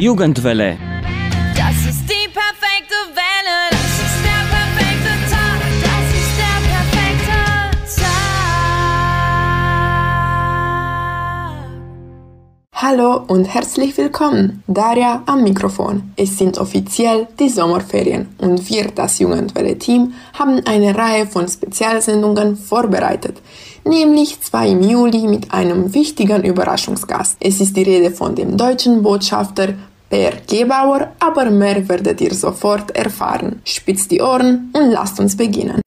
Jugendwelle. Das ist die perfekte Welle. Das ist der perfekte Tag. Das ist der perfekte Tag. Hallo und herzlich willkommen. Daria am Mikrofon. Es sind offiziell die Sommerferien und wir, das Jugendwelle-Team, haben eine Reihe von Spezialsendungen vorbereitet. Nämlich zwei im Juli mit einem wichtigen Überraschungsgast. Es ist die Rede von dem deutschen Botschafter Per Gebauer, aber mehr werdet ihr sofort erfahren. Spitzt die Ohren und lasst uns beginnen.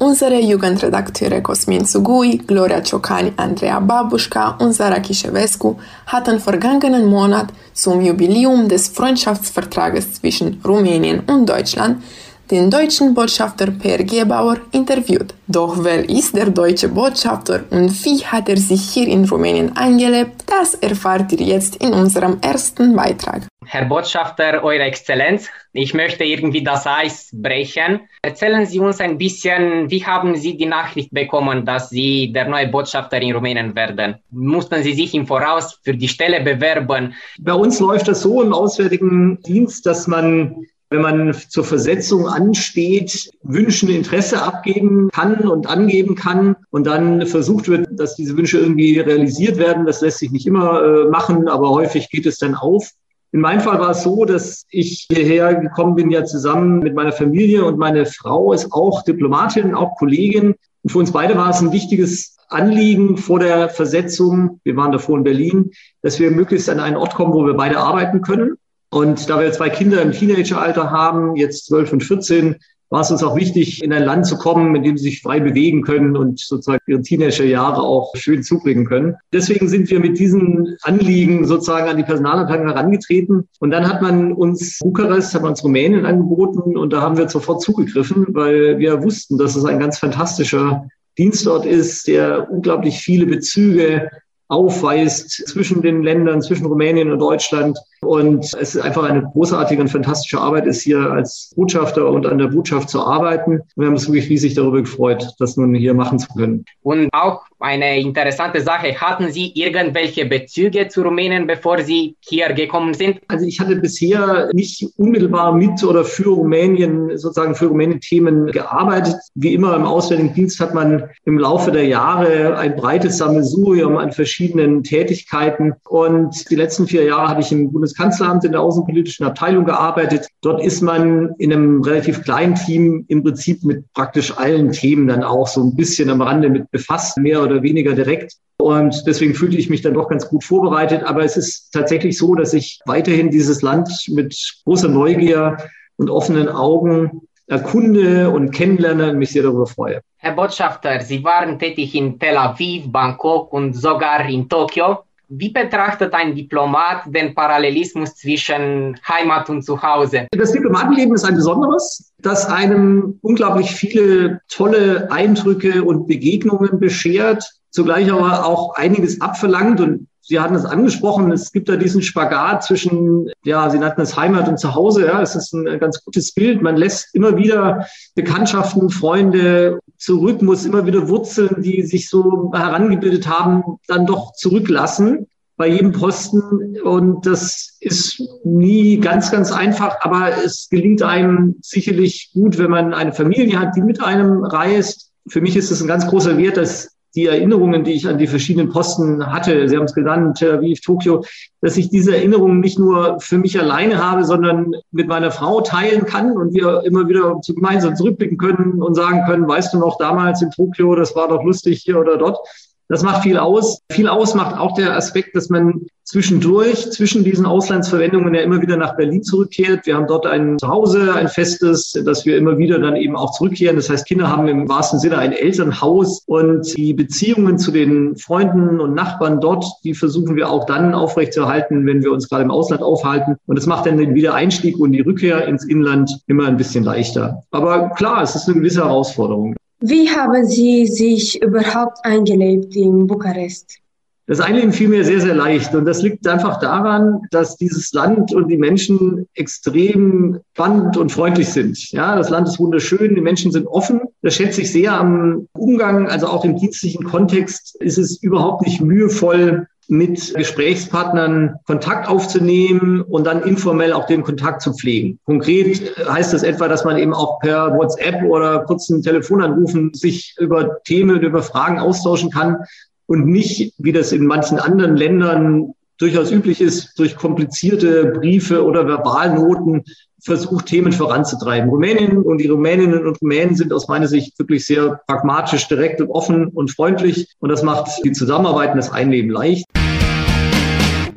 Unsere Jugendredakteure Cosmin Sugui, Gloria Ciocani, Andrea Babuschka und Sara Kischewescu hatten vergangenen Monat zum Jubiläum des Freundschaftsvertrages zwischen Rumänien und Deutschland den deutschen Botschafter Per Gebauer interviewt. Doch wer ist der deutsche Botschafter und wie hat er sich hier in Rumänien eingelebt, das erfahrt ihr jetzt in unserem ersten Beitrag. Herr Botschafter, Eure Exzellenz, ich möchte irgendwie das Eis brechen. Erzählen Sie uns ein bisschen, wie haben Sie die Nachricht bekommen, dass Sie der neue Botschafter in Rumänien werden? Mussten Sie sich im Voraus für die Stelle bewerben? Bei uns läuft das so im Auswärtigen Dienst, dass man wenn man zur Versetzung ansteht, Wünschen Interesse abgeben kann und angeben kann und dann versucht wird, dass diese Wünsche irgendwie realisiert werden. Das lässt sich nicht immer äh, machen, aber häufig geht es dann auf. In meinem Fall war es so, dass ich hierher gekommen bin, ja zusammen mit meiner Familie und meine Frau ist auch Diplomatin, auch Kollegin. Und für uns beide war es ein wichtiges Anliegen vor der Versetzung, wir waren davor in Berlin, dass wir möglichst an einen Ort kommen, wo wir beide arbeiten können. Und da wir zwei Kinder im Teenageralter haben, jetzt 12 und 14, war es uns auch wichtig, in ein Land zu kommen, in dem sie sich frei bewegen können und sozusagen ihre Teenagerjahre auch schön zubringen können. Deswegen sind wir mit diesen Anliegen sozusagen an die Personalabteilung herangetreten. Und dann hat man uns Bukarest, hat man uns Rumänien angeboten und da haben wir sofort zugegriffen, weil wir wussten, dass es ein ganz fantastischer Dienstort ist, der unglaublich viele Bezüge aufweist zwischen den Ländern, zwischen Rumänien und Deutschland. Und es ist einfach eine großartige und fantastische Arbeit, ist hier als Botschafter und an der Botschaft zu arbeiten. Wir haben uns wirklich riesig darüber gefreut, das nun hier machen zu können. Und auch eine interessante Sache, hatten Sie irgendwelche Bezüge zu Rumänien, bevor Sie hier gekommen sind? Also ich hatte bisher nicht unmittelbar mit oder für Rumänien, sozusagen für Rumänien-Themen gearbeitet. Wie immer im Auswärtigen Dienst hat man im Laufe der Jahre ein breites Sammelsurium an verschiedenen Tätigkeiten. Und die letzten vier Jahre habe ich im Bundeskanzleramt in der außenpolitischen Abteilung gearbeitet. Dort ist man in einem relativ kleinen Team im Prinzip mit praktisch allen Themen dann auch so ein bisschen am Rande mit befasst, mehr oder weniger direkt. Und deswegen fühlte ich mich dann doch ganz gut vorbereitet. Aber es ist tatsächlich so, dass ich weiterhin dieses Land mit großer Neugier und offenen Augen erkunde und kennenlerne und mich sehr darüber freue. Herr Botschafter, Sie waren tätig in Tel Aviv, Bangkok und sogar in Tokio. Wie betrachtet ein Diplomat den Parallelismus zwischen Heimat und Zuhause? Das Diplomatenleben ist ein besonderes, das einem unglaublich viele tolle Eindrücke und Begegnungen beschert, zugleich aber auch einiges abverlangt und Sie hatten es angesprochen, es gibt da diesen Spagat zwischen, ja, Sie nannten es Heimat und Zuhause. Ja, es ist ein ganz gutes Bild. Man lässt immer wieder Bekanntschaften, Freunde zurück, muss immer wieder Wurzeln, die sich so herangebildet haben, dann doch zurücklassen bei jedem Posten. Und das ist nie ganz, ganz einfach, aber es gelingt einem sicherlich gut, wenn man eine Familie hat, die mit einem reist. Für mich ist es ein ganz großer Wert, dass die Erinnerungen, die ich an die verschiedenen Posten hatte, Sie haben es genannt, Tel Aviv, Tokio, dass ich diese Erinnerungen nicht nur für mich alleine habe, sondern mit meiner Frau teilen kann und wir immer wieder gemeinsam zurückblicken können und sagen können, weißt du noch, damals in Tokio, das war doch lustig hier oder dort. Das macht viel aus. Viel aus macht auch der Aspekt, dass man zwischendurch, zwischen diesen Auslandsverwendungen ja immer wieder nach Berlin zurückkehrt. Wir haben dort ein Zuhause, ein festes, dass wir immer wieder dann eben auch zurückkehren. Das heißt, Kinder haben im wahrsten Sinne ein Elternhaus und die Beziehungen zu den Freunden und Nachbarn dort, die versuchen wir auch dann aufrechtzuerhalten, wenn wir uns gerade im Ausland aufhalten. Und das macht dann den Wiedereinstieg und die Rückkehr ins Inland immer ein bisschen leichter. Aber klar, es ist eine gewisse Herausforderung. Wie haben Sie sich überhaupt eingelebt in Bukarest? Das Einleben fiel mir sehr, sehr leicht. Und das liegt einfach daran, dass dieses Land und die Menschen extrem spannend und freundlich sind. Ja, das Land ist wunderschön, die Menschen sind offen. Das schätze ich sehr am Umgang, also auch im dienstlichen Kontext ist es überhaupt nicht mühevoll, mit Gesprächspartnern Kontakt aufzunehmen und dann informell auch den Kontakt zu pflegen. Konkret heißt das etwa, dass man eben auch per WhatsApp oder kurzen Telefonanrufen sich über Themen, über Fragen austauschen kann und nicht, wie das in manchen anderen Ländern durchaus üblich ist, durch komplizierte Briefe oder Verbalnoten versucht, Themen voranzutreiben. Rumänien und die Rumäninnen und Rumänen sind aus meiner Sicht wirklich sehr pragmatisch, direkt und offen und freundlich. Und das macht die Zusammenarbeit und das Einleben leicht.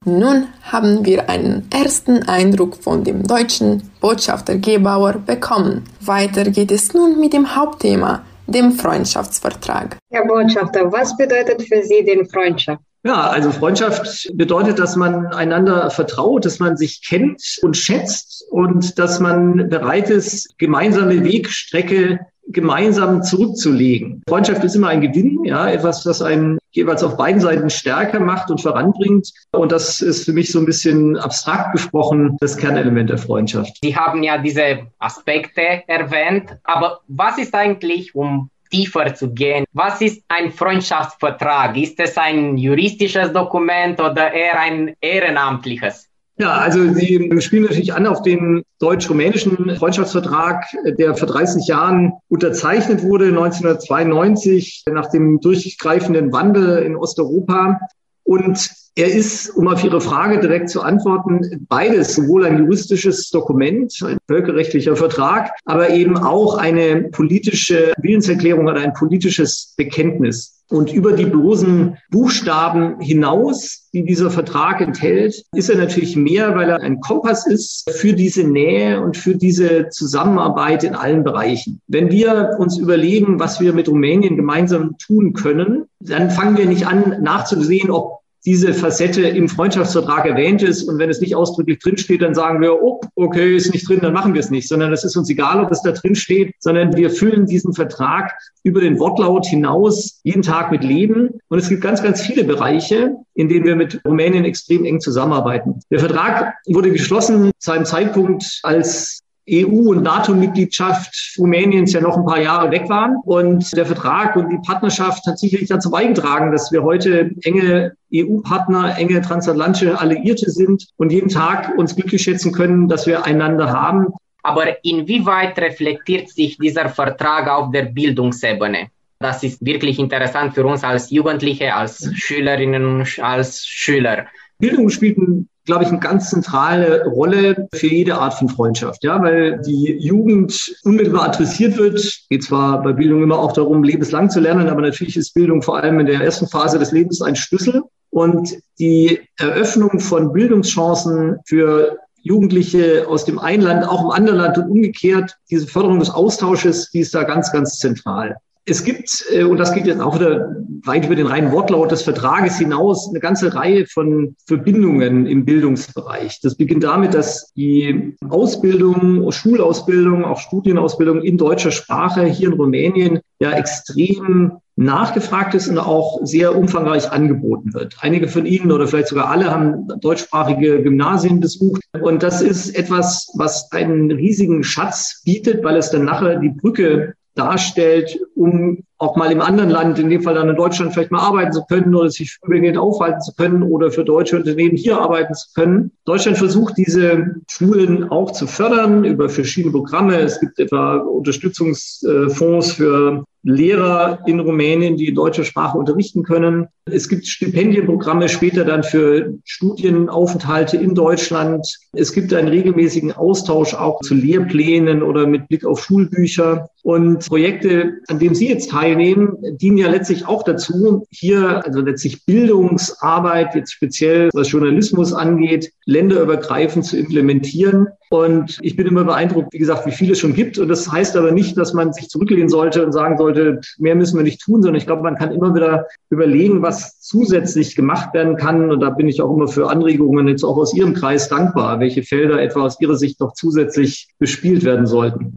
Nun haben wir einen ersten Eindruck von dem deutschen Botschafter Gebauer bekommen. Weiter geht es nun mit dem Hauptthema, dem Freundschaftsvertrag. Herr Botschafter, was bedeutet für Sie denn Freundschaft? Ja, also Freundschaft bedeutet, dass man einander vertraut, dass man sich kennt und schätzt und dass man bereit ist, gemeinsame Wegstrecke gemeinsam zurückzulegen. Freundschaft ist immer ein Gewinn, ja, etwas, was einen jeweils auf beiden Seiten stärker macht und voranbringt. Und das ist für mich so ein bisschen abstrakt gesprochen das Kernelement der Freundschaft. Sie haben ja diese Aspekte erwähnt, aber was ist eigentlich, um tiefer zu gehen. Was ist ein Freundschaftsvertrag? Ist es ein juristisches Dokument oder eher ein ehrenamtliches? Ja, also Sie spielen natürlich an auf den deutsch-rumänischen Freundschaftsvertrag, der vor 30 Jahren unterzeichnet wurde, 1992, nach dem durchgreifenden Wandel in Osteuropa. Und er ist, um auf Ihre Frage direkt zu antworten, beides, sowohl ein juristisches Dokument, ein völkerrechtlicher Vertrag, aber eben auch eine politische Willenserklärung oder ein politisches Bekenntnis. Und über die bloßen Buchstaben hinaus, die dieser Vertrag enthält, ist er natürlich mehr, weil er ein Kompass ist für diese Nähe und für diese Zusammenarbeit in allen Bereichen. Wenn wir uns überlegen, was wir mit Rumänien gemeinsam tun können, dann fangen wir nicht an nachzusehen, ob diese Facette im Freundschaftsvertrag erwähnt ist. Und wenn es nicht ausdrücklich drinsteht, dann sagen wir, oh, okay, ist nicht drin, dann machen wir es nicht, sondern es ist uns egal, ob es da drin steht, sondern wir füllen diesen Vertrag über den Wortlaut hinaus jeden Tag mit Leben. Und es gibt ganz, ganz viele Bereiche, in denen wir mit Rumänien extrem eng zusammenarbeiten. Der Vertrag wurde geschlossen zu einem Zeitpunkt, als EU- und NATO-Mitgliedschaft Rumäniens ja noch ein paar Jahre weg waren. Und der Vertrag und die Partnerschaft hat sicherlich dazu beigetragen, dass wir heute enge EU-Partner, enge transatlantische Alliierte sind und jeden Tag uns glücklich schätzen können, dass wir einander haben. Aber inwieweit reflektiert sich dieser Vertrag auf der Bildungsebene? Das ist wirklich interessant für uns als Jugendliche, als Schülerinnen als Schüler. Bildung spielt glaube ich, eine ganz zentrale Rolle für jede Art von Freundschaft, ja, weil die Jugend unmittelbar adressiert wird. Geht zwar bei Bildung immer auch darum, lebenslang zu lernen, aber natürlich ist Bildung vor allem in der ersten Phase des Lebens ein Schlüssel. Und die Eröffnung von Bildungschancen für Jugendliche aus dem einen Land auch im anderen Land und umgekehrt, diese Förderung des Austausches, die ist da ganz, ganz zentral. Es gibt, äh, und das geht jetzt auch wieder weit über den reinen Wortlaut des Vertrages hinaus, eine ganze Reihe von Verbindungen im Bildungsbereich. Das beginnt damit, dass die Ausbildung, Schulausbildung, auch Studienausbildung in deutscher Sprache hier in Rumänien ja extrem nachgefragt ist und auch sehr umfangreich angeboten wird. Einige von Ihnen oder vielleicht sogar alle haben deutschsprachige Gymnasien besucht. Und das ist etwas, was einen riesigen Schatz bietet, weil es dann nachher die Brücke darstellt, um auch mal im anderen Land, in dem Fall dann in Deutschland, vielleicht mal arbeiten zu können oder sich übergehend aufhalten zu können oder für deutsche Unternehmen hier arbeiten zu können. Deutschland versucht, diese Schulen auch zu fördern über verschiedene Programme. Es gibt etwa Unterstützungsfonds für Lehrer in Rumänien, die deutsche Sprache unterrichten können. Es gibt Stipendienprogramme später dann für Studienaufenthalte in Deutschland. Es gibt einen regelmäßigen Austausch auch zu Lehrplänen oder mit Blick auf Schulbücher. Und Projekte, an denen Sie jetzt teilnehmen, dienen ja letztlich auch dazu, hier, also letztlich Bildungsarbeit, jetzt speziell was Journalismus angeht, länderübergreifend zu implementieren. Und ich bin immer beeindruckt, wie gesagt, wie viel es schon gibt. Und das heißt aber nicht, dass man sich zurücklehnen sollte und sagen sollte, mehr müssen wir nicht tun, sondern ich glaube, man kann immer wieder überlegen, was zusätzlich gemacht werden kann. Und da bin ich auch immer für Anregungen jetzt auch aus Ihrem Kreis dankbar, welche Felder etwa aus Ihrer Sicht noch zusätzlich bespielt werden sollten.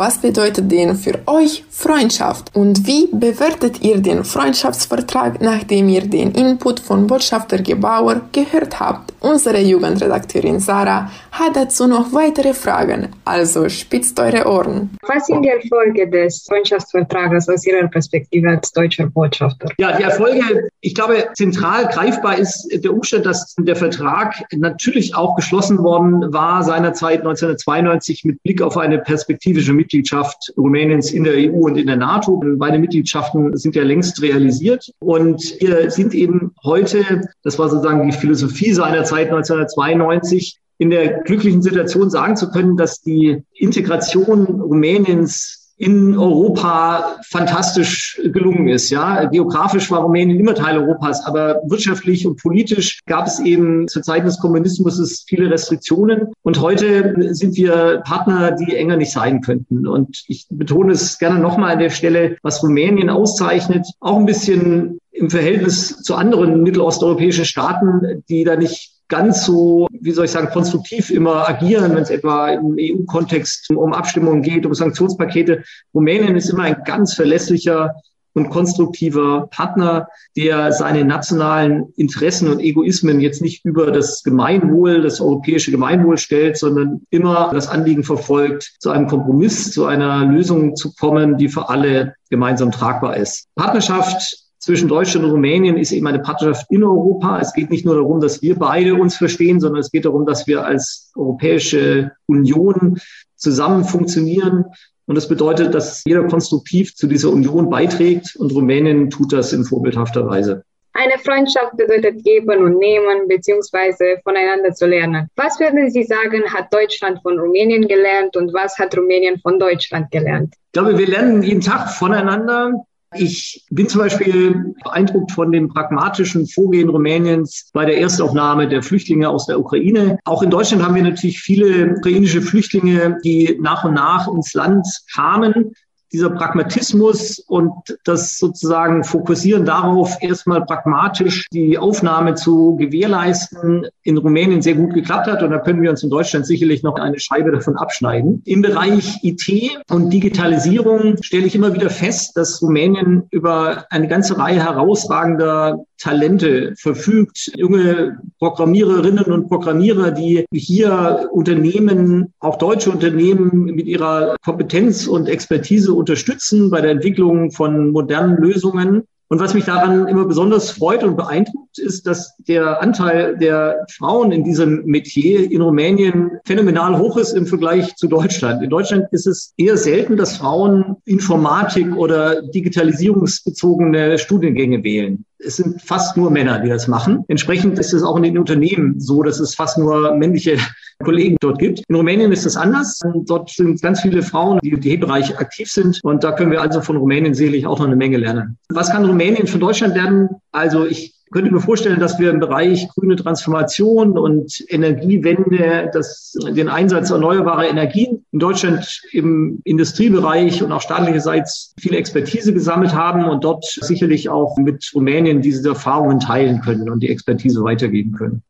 Was bedeutet denn für euch Freundschaft und wie bewertet ihr den Freundschaftsvertrag, nachdem ihr den Input von Botschafter Gebauer gehört habt? Unsere Jugendredakteurin Sarah hat dazu noch weitere Fragen, also spitzt eure Ohren. Was sind die Erfolge des Freundschaftsvertrages aus Ihrer Perspektive als deutscher Botschafter? Ja, die Erfolge, ich glaube, zentral greifbar ist der Umstand, dass der Vertrag natürlich auch geschlossen worden war seinerzeit 1992 mit Blick auf eine perspektivische Mitgliedschaft Rumäniens in der EU und in der NATO. Beide Mitgliedschaften sind ja längst realisiert und wir sind eben heute, das war sozusagen die Philosophie seinerzeit 1992, in der glücklichen Situation sagen zu können, dass die Integration Rumäniens in Europa fantastisch gelungen ist. Ja, geografisch war Rumänien immer Teil Europas, aber wirtschaftlich und politisch gab es eben zur Zeit des Kommunismus viele Restriktionen. Und heute sind wir Partner, die enger nicht sein könnten. Und ich betone es gerne nochmal an der Stelle, was Rumänien auszeichnet, auch ein bisschen im Verhältnis zu anderen mittelosteuropäischen Staaten, die da nicht ganz so, wie soll ich sagen, konstruktiv immer agieren, wenn es etwa im EU-Kontext um Abstimmungen geht, um Sanktionspakete. Rumänien ist immer ein ganz verlässlicher und konstruktiver Partner, der seine nationalen Interessen und Egoismen jetzt nicht über das Gemeinwohl, das europäische Gemeinwohl stellt, sondern immer das Anliegen verfolgt, zu einem Kompromiss, zu einer Lösung zu kommen, die für alle gemeinsam tragbar ist. Partnerschaft zwischen Deutschland und Rumänien ist eben eine Partnerschaft in Europa. Es geht nicht nur darum, dass wir beide uns verstehen, sondern es geht darum, dass wir als Europäische Union zusammen funktionieren. Und das bedeutet, dass jeder konstruktiv zu dieser Union beiträgt und Rumänien tut das in vorbildhafter Weise. Eine Freundschaft bedeutet geben und nehmen beziehungsweise voneinander zu lernen. Was würden Sie sagen, hat Deutschland von Rumänien gelernt und was hat Rumänien von Deutschland gelernt? Ich glaube, wir lernen jeden Tag voneinander. Ich bin zum Beispiel beeindruckt von dem pragmatischen Vorgehen Rumäniens bei der Erstaufnahme der Flüchtlinge aus der Ukraine. Auch in Deutschland haben wir natürlich viele ukrainische Flüchtlinge, die nach und nach ins Land kamen dieser Pragmatismus und das sozusagen Fokussieren darauf, erstmal pragmatisch die Aufnahme zu gewährleisten, in Rumänien sehr gut geklappt hat. Und da können wir uns in Deutschland sicherlich noch eine Scheibe davon abschneiden. Im Bereich IT und Digitalisierung stelle ich immer wieder fest, dass Rumänien über eine ganze Reihe herausragender Talente verfügt. Junge Programmiererinnen und Programmierer, die hier Unternehmen, auch deutsche Unternehmen mit ihrer Kompetenz und Expertise unterstützen bei der Entwicklung von modernen Lösungen. Und was mich daran immer besonders freut und beeindruckt, ist, dass der Anteil der Frauen in diesem Metier in Rumänien phänomenal hoch ist im Vergleich zu Deutschland. In Deutschland ist es eher selten, dass Frauen Informatik oder digitalisierungsbezogene Studiengänge wählen. Es sind fast nur Männer, die das machen. Entsprechend ist es auch in den Unternehmen so, dass es fast nur männliche Kollegen dort gibt. In Rumänien ist das anders. Dort sind ganz viele Frauen, die im bereich aktiv sind. Und da können wir also von Rumänien sicherlich auch noch eine Menge lernen. Was kann Rumänien von Deutschland lernen? Also ich könnte mir vorstellen, dass wir im Bereich grüne Transformation und Energiewende, das, den Einsatz erneuerbarer Energien in Deutschland im Industriebereich und auch staatlicherseits viel Expertise gesammelt haben und dort sicherlich auch mit Rumänien diese Erfahrungen teilen können und die Expertise weitergeben können.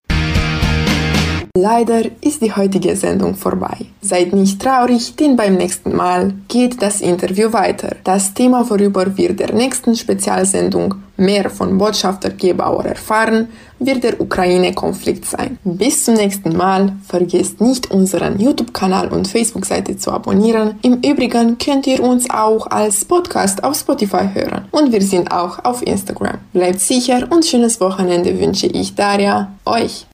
Leider ist die heutige Sendung vorbei. Seid nicht traurig, denn beim nächsten Mal geht das Interview weiter. Das Thema, worüber wir der nächsten Spezialsendung mehr von Botschafter Gebauer erfahren, wird der Ukraine-Konflikt sein. Bis zum nächsten Mal. Vergesst nicht, unseren YouTube-Kanal und Facebook-Seite zu abonnieren. Im Übrigen könnt ihr uns auch als Podcast auf Spotify hören. Und wir sind auch auf Instagram. Bleibt sicher und schönes Wochenende wünsche ich Daria euch.